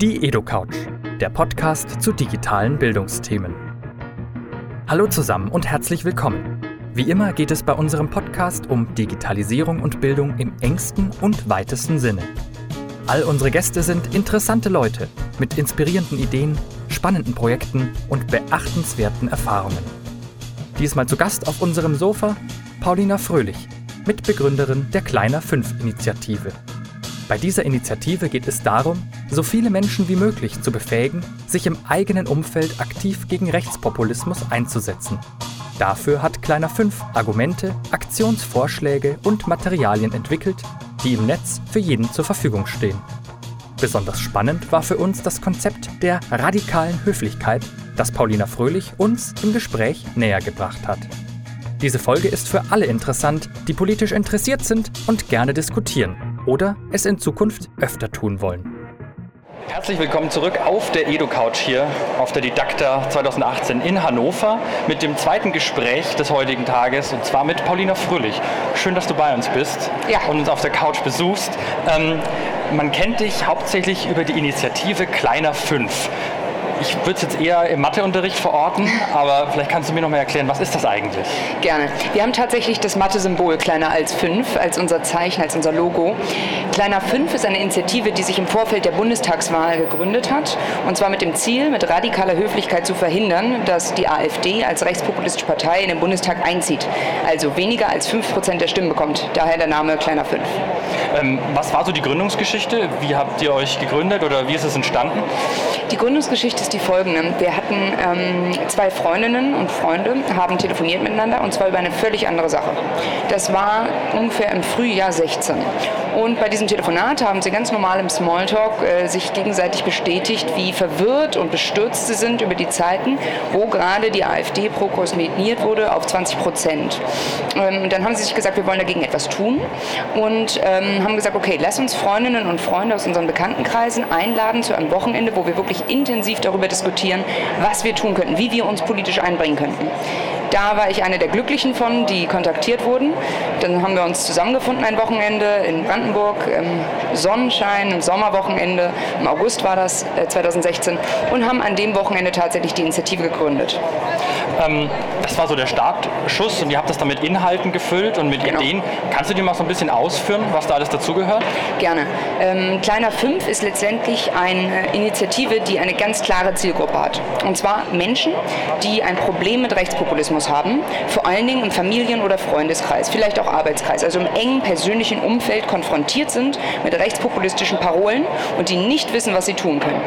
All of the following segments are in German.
Die EdoCouch, der Podcast zu digitalen Bildungsthemen. Hallo zusammen und herzlich willkommen. Wie immer geht es bei unserem Podcast um Digitalisierung und Bildung im engsten und weitesten Sinne. All unsere Gäste sind interessante Leute mit inspirierenden Ideen, spannenden Projekten und beachtenswerten Erfahrungen. Diesmal zu Gast auf unserem Sofa Paulina Fröhlich, Mitbegründerin der Kleiner 5 Initiative. Bei dieser Initiative geht es darum, so viele Menschen wie möglich zu befähigen, sich im eigenen Umfeld aktiv gegen Rechtspopulismus einzusetzen. Dafür hat Kleiner 5 Argumente, Aktionsvorschläge und Materialien entwickelt, die im Netz für jeden zur Verfügung stehen. Besonders spannend war für uns das Konzept der radikalen Höflichkeit, das Paulina Fröhlich uns im Gespräch näher gebracht hat. Diese Folge ist für alle interessant, die politisch interessiert sind und gerne diskutieren oder es in Zukunft öfter tun wollen. Herzlich willkommen zurück auf der EduCouch hier auf der Didakta 2018 in Hannover mit dem zweiten Gespräch des heutigen Tages und zwar mit Paulina Fröhlich. Schön, dass du bei uns bist ja. und uns auf der Couch besuchst. Ähm, man kennt dich hauptsächlich über die Initiative Kleiner 5. Ich würde es jetzt eher im Matheunterricht verorten, aber vielleicht kannst du mir noch mal erklären, was ist das eigentlich? Gerne. Wir haben tatsächlich das Mathe-Symbol kleiner als 5 als unser Zeichen, als unser Logo. Kleiner 5 ist eine Initiative, die sich im Vorfeld der Bundestagswahl gegründet hat und zwar mit dem Ziel, mit radikaler Höflichkeit zu verhindern, dass die AfD als rechtspopulistische Partei in den Bundestag einzieht, also weniger als 5 Prozent der Stimmen bekommt. Daher der Name Kleiner 5. Ähm, was war so die Gründungsgeschichte? Wie habt ihr euch gegründet oder wie ist es entstanden? Die Gründungsgeschichte ist die folgende. Wir hatten ähm, zwei Freundinnen und Freunde, haben telefoniert miteinander und zwar über eine völlig andere Sache. Das war ungefähr im Frühjahr 16. Und bei diesem Telefonat haben sie ganz normal im Smalltalk äh, sich gegenseitig bestätigt, wie verwirrt und bestürzt sie sind über die Zeiten, wo gerade die AfD prokosmetiert wurde auf 20 Prozent. Ähm, dann haben sie sich gesagt, wir wollen dagegen etwas tun und ähm, haben gesagt, okay, lass uns Freundinnen und Freunde aus unseren Bekanntenkreisen einladen zu einem Wochenende, wo wir wirklich intensiv darüber diskutieren, was wir tun könnten, wie wir uns politisch einbringen könnten. Da war ich eine der Glücklichen von, die kontaktiert wurden. Dann haben wir uns zusammengefunden ein Wochenende in Brandenburg, im Sonnenschein, im Sommerwochenende, im August war das, 2016, äh, und haben an dem Wochenende tatsächlich die Initiative gegründet. Ähm, das war so der Startschuss und ihr habt das dann mit Inhalten gefüllt und mit genau. Ideen. Kannst du dir mal so ein bisschen ausführen, was da alles dazugehört? Gerne. Ähm, Kleiner 5 ist letztendlich eine Initiative, die eine ganz klare Zielgruppe hat. Und zwar Menschen, die ein Problem mit Rechtspopulismus haben, vor allen Dingen im Familien- oder Freundeskreis, vielleicht auch Arbeitskreis, also im engen persönlichen Umfeld konfrontiert sind mit rechtspopulistischen Parolen und die nicht wissen, was sie tun können.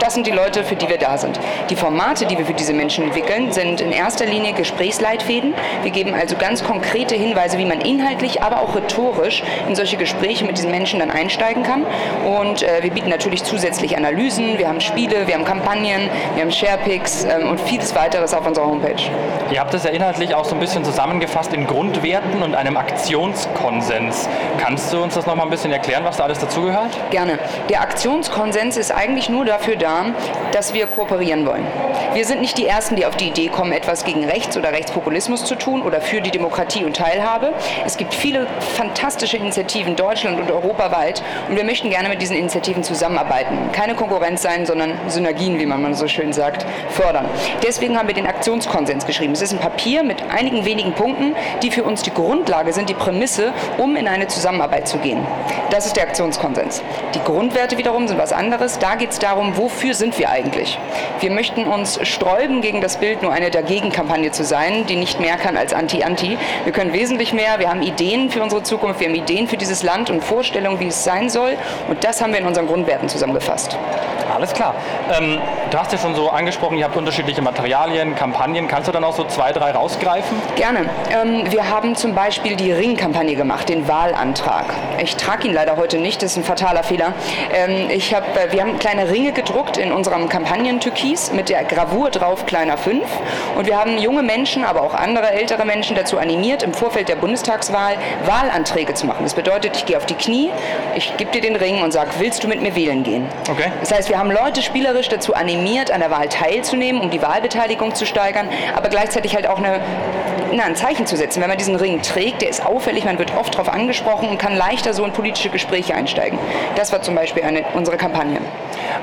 Das sind die Leute, für die wir da sind. Die Formate, die wir für diese Menschen entwickeln, sind in erster Linie Gesprächsleitfäden. Wir geben also ganz konkrete Hinweise, wie man inhaltlich, aber auch rhetorisch in solche Gespräche mit diesen Menschen dann einsteigen kann. Und äh, wir bieten natürlich zusätzlich Analysen, wir haben Spiele, wir haben Kampagnen, wir haben Sharepics ähm, und vieles weiteres auf unserer Homepage. Ihr habt das ja inhaltlich auch so ein bisschen zusammengefasst in Grundwerten und einem Aktionskonsens. Kannst du uns das noch mal ein bisschen erklären, was da alles dazugehört? Gerne. Der Aktionskonsens ist eigentlich nur dafür da, dass wir kooperieren wollen. Wir sind nicht die Ersten, die auf die Idee kommen, etwas gegen Rechts oder Rechtspopulismus zu tun oder für die Demokratie und Teilhabe. Es gibt viele fantastische Initiativen Deutschland und europaweit und wir möchten gerne mit diesen Initiativen zusammenarbeiten. Keine Konkurrenz sein, sondern Synergien, wie man so schön sagt, fördern. Deswegen haben wir den Aktionskonsens geschrieben. Es ist ein Papier mit einigen wenigen Punkten, die für uns die Grundlage sind, die Prämisse, um in eine Zusammenarbeit zu gehen. Das ist der Aktionskonsens. Die Grundwerte wiederum sind was anderes. Da geht es darum, wofür sind wir eigentlich? Wir möchten uns sträuben gegen das Bild, nur eine Dagegen-Kampagne zu sein, die nicht mehr kann als Anti-Anti. Wir können wesentlich mehr. Wir haben Ideen für unsere Zukunft, wir haben Ideen für dieses Land und Vorstellungen, wie es sein soll. Und das haben wir in unseren Grundwerten zusammengefasst. Alles klar. Ähm, du hast ja schon so angesprochen, ihr habt unterschiedliche Materialien, Kampagnen. Kannst du dann auch so zwei, drei rausgreifen? Gerne. Ähm, wir haben zum Beispiel die Ring-Kampagne gemacht, den Wahlantrag. Ich trage ihn leider heute nicht, das ist ein fataler Fehler. Ähm, ich hab, äh, wir haben kleine Ringe gedruckt in unserem Kampagnen-Türkis mit der Gravur drauf kleiner 5. Und wir haben junge Menschen, aber auch andere ältere Menschen dazu animiert, im Vorfeld der Bundestagswahl Wahlanträge zu machen. Das bedeutet, ich gehe auf die Knie, ich gebe dir den Ring und sage, willst du mit mir wählen gehen? Okay. Das heißt, wir haben Leute spielerisch dazu animiert, an der Wahl teilzunehmen, um die Wahlbeteiligung zu steigern, aber gleichzeitig halt auch eine, na, ein Zeichen zu setzen. Wenn man diesen Ring trägt, der ist auffällig, man wird oft darauf angesprochen und kann leichter so in politische Gespräche einsteigen. Das war zum Beispiel eine, unsere Kampagne.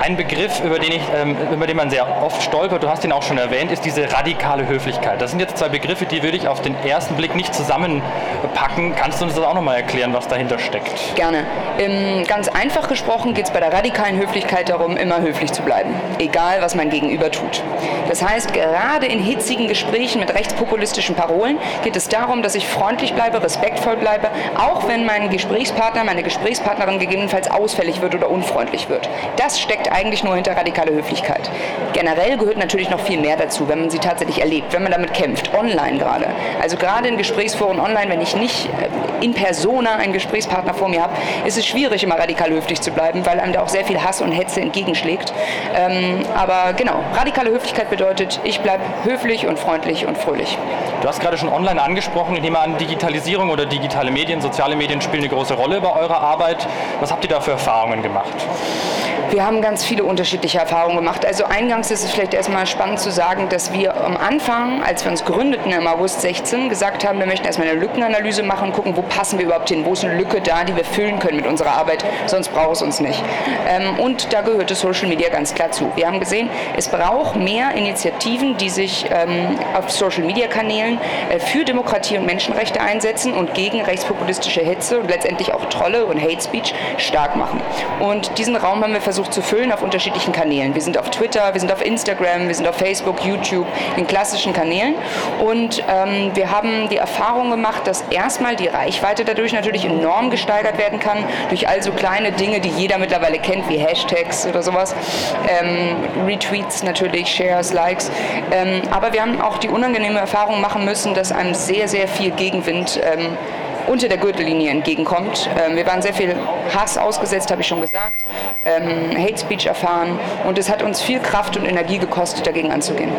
Ein Begriff, über den, ich, ähm, über den man sehr oft stolpert, du hast ihn auch schon erwähnt, ist diese radikale Höflichkeit. Das sind jetzt zwei Begriffe, die würde ich auf den ersten Blick nicht zusammenpacken. Kannst du uns das auch nochmal erklären, was dahinter steckt? Gerne. Ähm, ganz einfach gesprochen geht es bei der radikalen Höflichkeit darum, immer höflich zu bleiben, egal was mein Gegenüber tut. Das heißt, gerade in hitzigen Gesprächen mit rechtspopulistischen Parolen geht es darum, dass ich freundlich bleibe, respektvoll bleibe, auch wenn mein Gesprächspartner, meine Gesprächspartnerin gegebenenfalls ausfällig wird oder unfreundlich wird. Das steckt eigentlich nur hinter radikaler Höflichkeit. Generell gehört natürlich noch viel mehr dazu, wenn man sie tatsächlich erlebt, wenn man damit kämpft, online gerade. Also gerade in Gesprächsforen online, wenn ich nicht äh, in persona einen Gesprächspartner vor mir habe, ist es schwierig, immer radikal höflich zu bleiben, weil einem da auch sehr viel Hass und Hetze entgegenschlägt. Aber genau, radikale Höflichkeit bedeutet, ich bleibe höflich und freundlich und fröhlich. Du hast gerade schon online angesprochen, ich nehme an, Digitalisierung oder digitale Medien, soziale Medien spielen eine große Rolle bei eurer Arbeit. Was habt ihr da für Erfahrungen gemacht? Wir haben ganz viele unterschiedliche Erfahrungen gemacht. Also eingangs ist es vielleicht erstmal spannend zu sagen, dass wir am Anfang, als wir uns gründeten im August 16, gesagt haben, wir möchten erstmal eine Lückenanalyse machen gucken, wo passen wir überhaupt hin, wo ist eine Lücke da, die wir füllen können mit unserer Arbeit, sonst braucht es uns nicht. Ähm, und da gehörte Social Media ganz klar zu. Wir haben gesehen, es braucht mehr Initiativen, die sich ähm, auf Social Media Kanälen äh, für Demokratie und Menschenrechte einsetzen und gegen rechtspopulistische Hetze und letztendlich auch Trolle und Hate Speech stark machen. Und diesen Raum haben wir versucht, versucht zu füllen auf unterschiedlichen Kanälen. Wir sind auf Twitter, wir sind auf Instagram, wir sind auf Facebook, YouTube, in klassischen Kanälen. Und ähm, wir haben die Erfahrung gemacht, dass erstmal die Reichweite dadurch natürlich enorm gesteigert werden kann, durch all so kleine Dinge, die jeder mittlerweile kennt, wie Hashtags oder sowas. Ähm, Retweets natürlich, Shares, Likes. Ähm, aber wir haben auch die unangenehme Erfahrung machen müssen, dass einem sehr, sehr viel Gegenwind ähm, unter der Gürtellinie entgegenkommt. Ähm, wir waren sehr viel Hass ausgesetzt, habe ich schon gesagt, ähm, Hate Speech erfahren und es hat uns viel Kraft und Energie gekostet, dagegen anzugehen.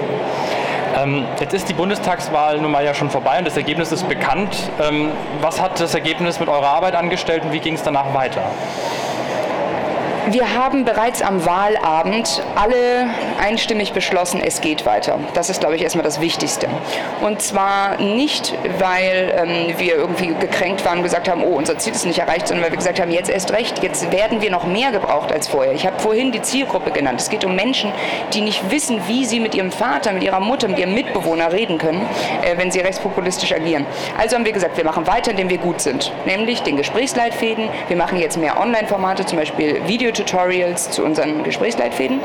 Ähm, jetzt ist die Bundestagswahl nun mal ja schon vorbei und das Ergebnis ist bekannt. Ähm, was hat das Ergebnis mit eurer Arbeit angestellt und wie ging es danach weiter? Wir haben bereits am Wahlabend alle einstimmig beschlossen, es geht weiter. Das ist, glaube ich, erstmal das Wichtigste. Und zwar nicht, weil ähm, wir irgendwie gekränkt waren und gesagt haben, oh, unser Ziel ist nicht erreicht, sondern weil wir gesagt haben, jetzt erst recht, jetzt werden wir noch mehr gebraucht als vorher. Ich habe vorhin die Zielgruppe genannt. Es geht um Menschen, die nicht wissen, wie sie mit ihrem Vater, mit ihrer Mutter, mit ihrem Mitbewohner reden können, äh, wenn sie rechtspopulistisch agieren. Also haben wir gesagt, wir machen weiter, indem wir gut sind. Nämlich den Gesprächsleitfäden. Wir machen jetzt mehr Online-Formate, zum Beispiel Video Tutorials zu unseren Gesprächsleitfäden.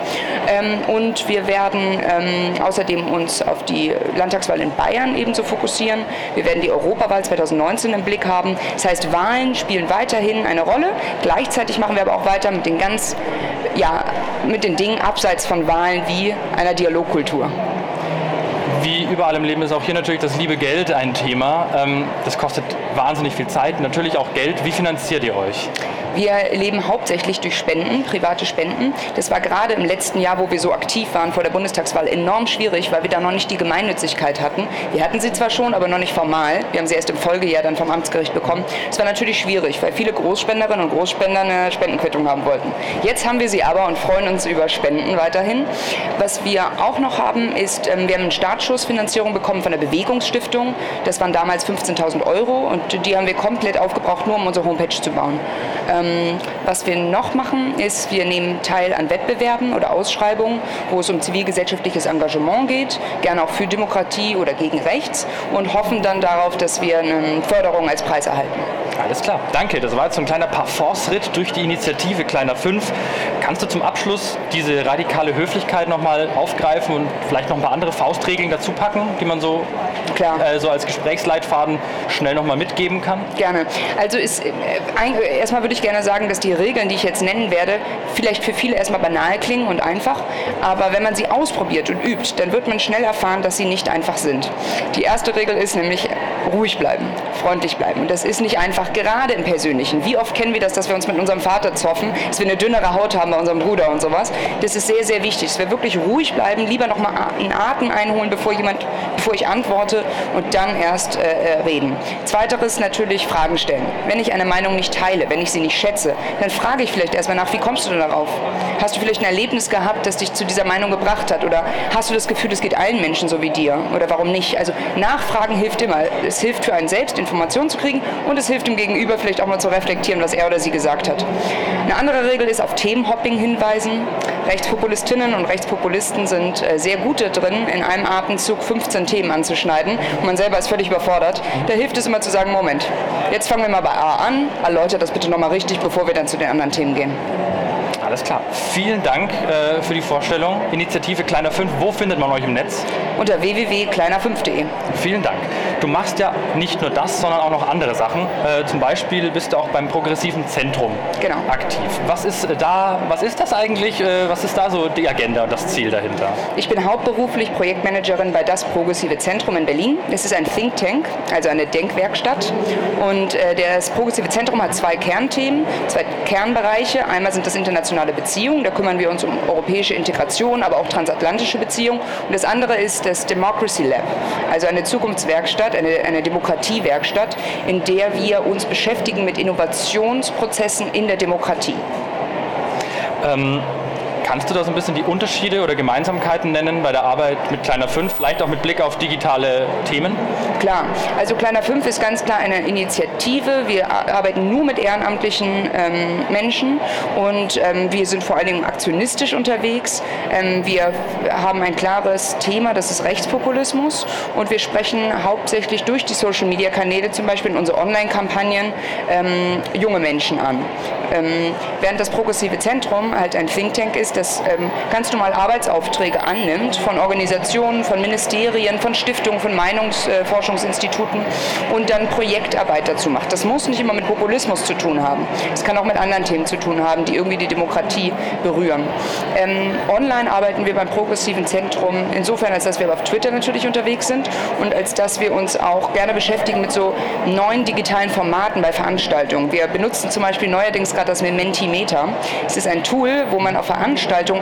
Ähm, und wir werden ähm, außerdem uns auf die Landtagswahl in Bayern ebenso fokussieren. Wir werden die Europawahl 2019 im Blick haben. Das heißt, Wahlen spielen weiterhin eine Rolle. Gleichzeitig machen wir aber auch weiter mit den ganz, ja, mit den Dingen abseits von Wahlen wie einer Dialogkultur wie überall im Leben ist auch hier natürlich das liebe Geld ein Thema. Ähm, das kostet wahnsinnig viel Zeit, natürlich auch Geld. Wie finanziert ihr euch? Wir leben hauptsächlich durch Spenden, private Spenden. Das war gerade im letzten Jahr, wo wir so aktiv waren vor der Bundestagswahl, enorm schwierig, weil wir da noch nicht die Gemeinnützigkeit hatten. Wir hatten sie zwar schon, aber noch nicht formal. Wir haben sie erst im Folgejahr dann vom Amtsgericht bekommen. Es war natürlich schwierig, weil viele Großspenderinnen und Großspender eine Spendenquittung haben wollten. Jetzt haben wir sie aber und freuen uns über Spenden weiterhin. Was wir auch noch haben, ist, ähm, wir haben eine Startschussfinanzierung bekommen von der Bewegungsstiftung. Das waren damals 15.000 Euro und die haben wir komplett aufgebraucht, nur um unsere Homepage zu bauen. Ähm, was wir noch machen, ist, wir nehmen teil an Wettbewerben oder Ausschreibungen, wo es um zivilgesellschaftliches Engagement geht, gerne auch für Demokratie oder gegen Rechts und hoffen dann darauf, dass wir eine Förderung als Preis erhalten. Alles klar, danke. Das war jetzt so ein kleiner Parforce-Ritt durch die Initiative Kleiner 5. Kannst du zum Abschluss diese radikale Höflichkeit nochmal aufgreifen und vielleicht noch ein paar andere Faustregeln dazu packen, die man so, äh, so als Gesprächsleitfaden schnell nochmal mitgeben kann? Gerne. Also ist, äh, erstmal würde ich gerne sagen, dass die Regeln, die ich jetzt nennen werde, vielleicht für viele erstmal banal klingen und einfach, aber wenn man sie ausprobiert und übt, dann wird man schnell erfahren, dass sie nicht einfach sind. Die erste Regel ist nämlich ruhig bleiben, freundlich bleiben. Und das ist nicht einfach, gerade im Persönlichen. Wie oft kennen wir das, dass wir uns mit unserem Vater zoffen, dass wir eine dünnere Haut haben bei unserem Bruder und sowas. Das ist sehr, sehr wichtig, dass wir wirklich ruhig bleiben, lieber nochmal einen Atem einholen, bevor, jemand, bevor ich antworte und dann erst äh, äh, reden. Zweiteres natürlich Fragen stellen. Wenn ich eine Meinung nicht teile, wenn ich sie nicht schätze, dann frage ich vielleicht erstmal nach, wie kommst du denn darauf? Hast du vielleicht ein Erlebnis gehabt, das dich zu dieser Meinung gebracht hat? Oder hast du das Gefühl, es geht allen Menschen so wie dir? Oder warum nicht? Also nachfragen hilft immer. Es hilft für einen selbst, Informationen zu kriegen und es hilft dem Gegenüber vielleicht auch mal zu reflektieren, was er oder sie gesagt hat. Eine andere Regel ist auf Themenhopping hinweisen. Rechtspopulistinnen und Rechtspopulisten sind äh, sehr gut drin, in einem Atemzug 15 Themen anzuschneiden und man selber ist völlig überfordert. Da hilft es immer zu sagen, Moment, jetzt fangen wir mal bei A an, erläutert das bitte nochmal richtig, bevor wir dann zu den anderen Themen gehen. Alles klar. Vielen Dank äh, für die Vorstellung. Initiative Kleiner 5, wo findet man euch im Netz? Unter www.kleiner5.de. Vielen Dank. Du machst ja nicht nur das, sondern auch noch andere Sachen. Äh, zum Beispiel bist du auch beim Progressiven Zentrum genau. aktiv. Was ist äh, da, was ist das eigentlich? Äh, was ist da so die Agenda und das Ziel dahinter? Ich bin hauptberuflich Projektmanagerin bei das Progressive Zentrum in Berlin. Es ist ein Think Tank, also eine Denkwerkstatt. Und äh, das Progressive Zentrum hat zwei Kernthemen, zwei Kernbereiche. Einmal sind das internationale internationale Beziehungen. Da kümmern wir uns um europäische Integration, aber auch transatlantische Beziehungen. Und das andere ist das Democracy Lab, also eine Zukunftswerkstatt, eine, eine Demokratiewerkstatt, in der wir uns beschäftigen mit Innovationsprozessen in der Demokratie. Ähm Kannst du da so ein bisschen die Unterschiede oder Gemeinsamkeiten nennen bei der Arbeit mit Kleiner 5, vielleicht auch mit Blick auf digitale Themen? Klar, also Kleiner 5 ist ganz klar eine Initiative. Wir arbeiten nur mit ehrenamtlichen ähm, Menschen und ähm, wir sind vor allen Dingen aktionistisch unterwegs. Ähm, wir haben ein klares Thema, das ist Rechtspopulismus und wir sprechen hauptsächlich durch die Social-Media-Kanäle, zum Beispiel in unsere Online-Kampagnen, ähm, junge Menschen an. Ähm, während das Progressive Zentrum halt ein Think Tank ist, das ähm, ganz normal Arbeitsaufträge annimmt von Organisationen, von Ministerien, von Stiftungen, von Meinungsforschungsinstituten äh, und dann Projektarbeit dazu macht. Das muss nicht immer mit Populismus zu tun haben. Es kann auch mit anderen Themen zu tun haben, die irgendwie die Demokratie berühren. Ähm, online arbeiten wir beim Progressiven Zentrum insofern, als dass wir auf Twitter natürlich unterwegs sind und als dass wir uns auch gerne beschäftigen mit so neuen digitalen Formaten bei Veranstaltungen. Wir benutzen zum Beispiel neuerdings gerade das Mementimeter. Es ist ein Tool, wo man auf Veranstaltungen Veranstaltung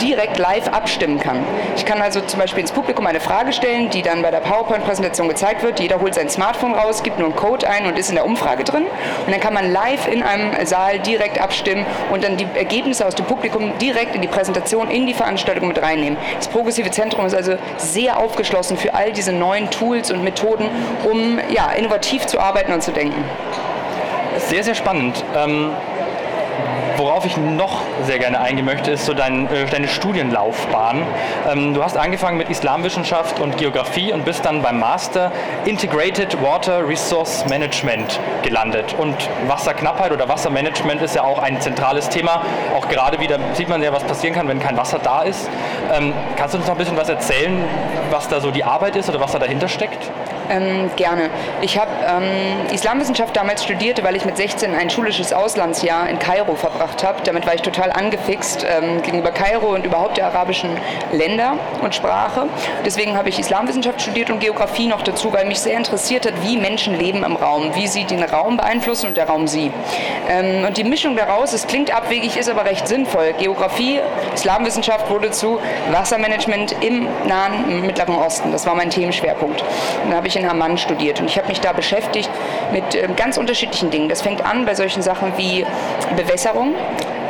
direkt live abstimmen kann. Ich kann also zum Beispiel ins Publikum eine Frage stellen, die dann bei der PowerPoint-Präsentation gezeigt wird. Jeder holt sein Smartphone raus, gibt nur einen Code ein und ist in der Umfrage drin. Und dann kann man live in einem Saal direkt abstimmen und dann die Ergebnisse aus dem Publikum direkt in die Präsentation, in die Veranstaltung mit reinnehmen. Das Progressive Zentrum ist also sehr aufgeschlossen für all diese neuen Tools und Methoden, um ja, innovativ zu arbeiten und zu denken. Sehr, sehr spannend. Ähm Worauf ich noch sehr gerne eingehen möchte, ist so dein, äh, deine Studienlaufbahn. Ähm, du hast angefangen mit Islamwissenschaft und Geografie und bist dann beim Master Integrated Water Resource Management gelandet. Und Wasserknappheit oder Wassermanagement ist ja auch ein zentrales Thema. Auch gerade wieder sieht man ja, was passieren kann, wenn kein Wasser da ist. Ähm, kannst du uns noch ein bisschen was erzählen, was da so die Arbeit ist oder was da dahinter steckt? Ähm, gerne. Ich habe ähm, Islamwissenschaft damals studiert, weil ich mit 16 ein schulisches Auslandsjahr in Kairo verbracht habe. Damit war ich total angefixt ähm, gegenüber Kairo und überhaupt der arabischen Länder und Sprache. Deswegen habe ich Islamwissenschaft studiert und Geografie noch dazu, weil mich sehr interessiert hat, wie Menschen leben im Raum, wie sie den Raum beeinflussen und der Raum sie. Ähm, und die Mischung daraus, es klingt abwegig, ist aber recht sinnvoll. Geografie, Islamwissenschaft wurde zu Wassermanagement im Nahen Mittleren Osten. Das war mein Themenschwerpunkt. Und da habe ich in Amman studiert und ich habe mich da beschäftigt mit äh, ganz unterschiedlichen Dingen. Das fängt an bei solchen Sachen wie Bewässerung.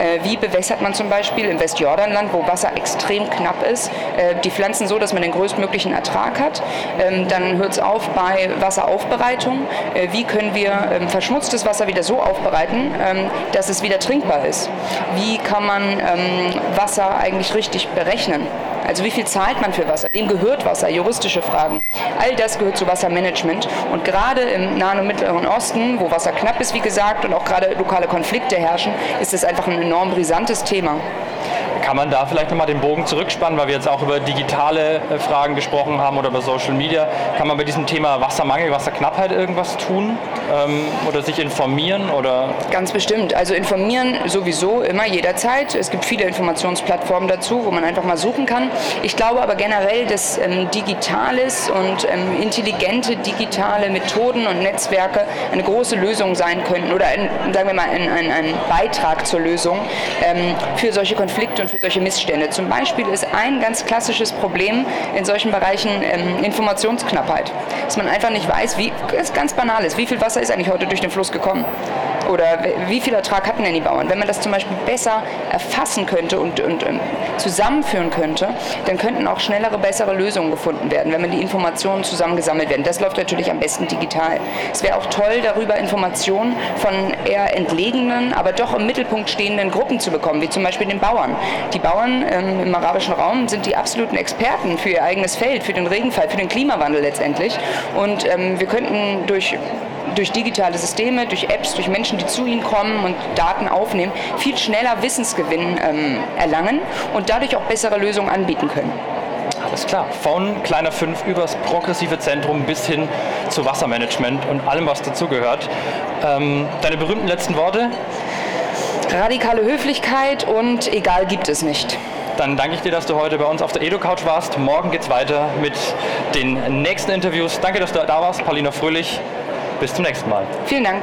Äh, wie bewässert man zum Beispiel im Westjordanland, wo Wasser extrem knapp ist, äh, die Pflanzen so, dass man den größtmöglichen Ertrag hat. Ähm, dann hört es auf bei Wasseraufbereitung. Äh, wie können wir ähm, verschmutztes Wasser wieder so aufbereiten, ähm, dass es wieder trinkbar ist? Wie kann man Wasser eigentlich richtig berechnen? Also wie viel zahlt man für Wasser? Wem gehört Wasser? Juristische Fragen. All das gehört zu Wassermanagement. Und gerade im Nahen und Mittleren Osten, wo Wasser knapp ist, wie gesagt, und auch gerade lokale Konflikte herrschen, ist es einfach ein enorm brisantes Thema. Kann man da vielleicht nochmal den Bogen zurückspannen, weil wir jetzt auch über digitale äh, Fragen gesprochen haben oder über Social Media. Kann man bei diesem Thema Wassermangel, Wasserknappheit irgendwas tun ähm, oder sich informieren? Oder? Ganz bestimmt. Also informieren sowieso immer jederzeit. Es gibt viele Informationsplattformen dazu, wo man einfach mal suchen kann. Ich glaube aber generell, dass ähm, Digitales und ähm, intelligente digitale Methoden und Netzwerke eine große Lösung sein könnten oder ein, sagen wir mal ein, ein, ein Beitrag zur Lösung ähm, für solche Konflikte und für solche Missstände. Zum Beispiel ist ein ganz klassisches Problem in solchen Bereichen ähm, Informationsknappheit. Dass man einfach nicht weiß, wie es ganz banal ist, wie viel Wasser ist eigentlich heute durch den Fluss gekommen. Oder wie viel Ertrag hatten denn die Bauern. Wenn man das zum Beispiel besser erfassen könnte und, und, und ähm, zusammenführen könnte, dann könnten auch schnellere, bessere Lösungen gefunden werden, wenn man die Informationen zusammengesammelt werden. Das läuft natürlich am besten digital. Es wäre auch toll, darüber Informationen von eher entlegenen, aber doch im Mittelpunkt stehenden Gruppen zu bekommen, wie zum Beispiel den Bauern. Die Bauern ähm, im arabischen Raum sind die absoluten Experten für ihr eigenes Feld, für den Regenfall, für den Klimawandel letztendlich. Und ähm, wir könnten durch durch digitale Systeme, durch Apps, durch Menschen, die zu ihnen kommen und Daten aufnehmen, viel schneller Wissensgewinn ähm, erlangen und dadurch auch bessere Lösungen anbieten können. Alles klar. Von kleiner 5 übers progressive Zentrum bis hin zu Wassermanagement und allem, was dazugehört. Ähm, deine berühmten letzten Worte? Radikale Höflichkeit und egal gibt es nicht. Dann danke ich dir, dass du heute bei uns auf der Edo-Couch warst. Morgen geht es weiter mit den nächsten Interviews. Danke, dass du da warst, Paulina Fröhlich. Bis zum nächsten Mal. Vielen Dank.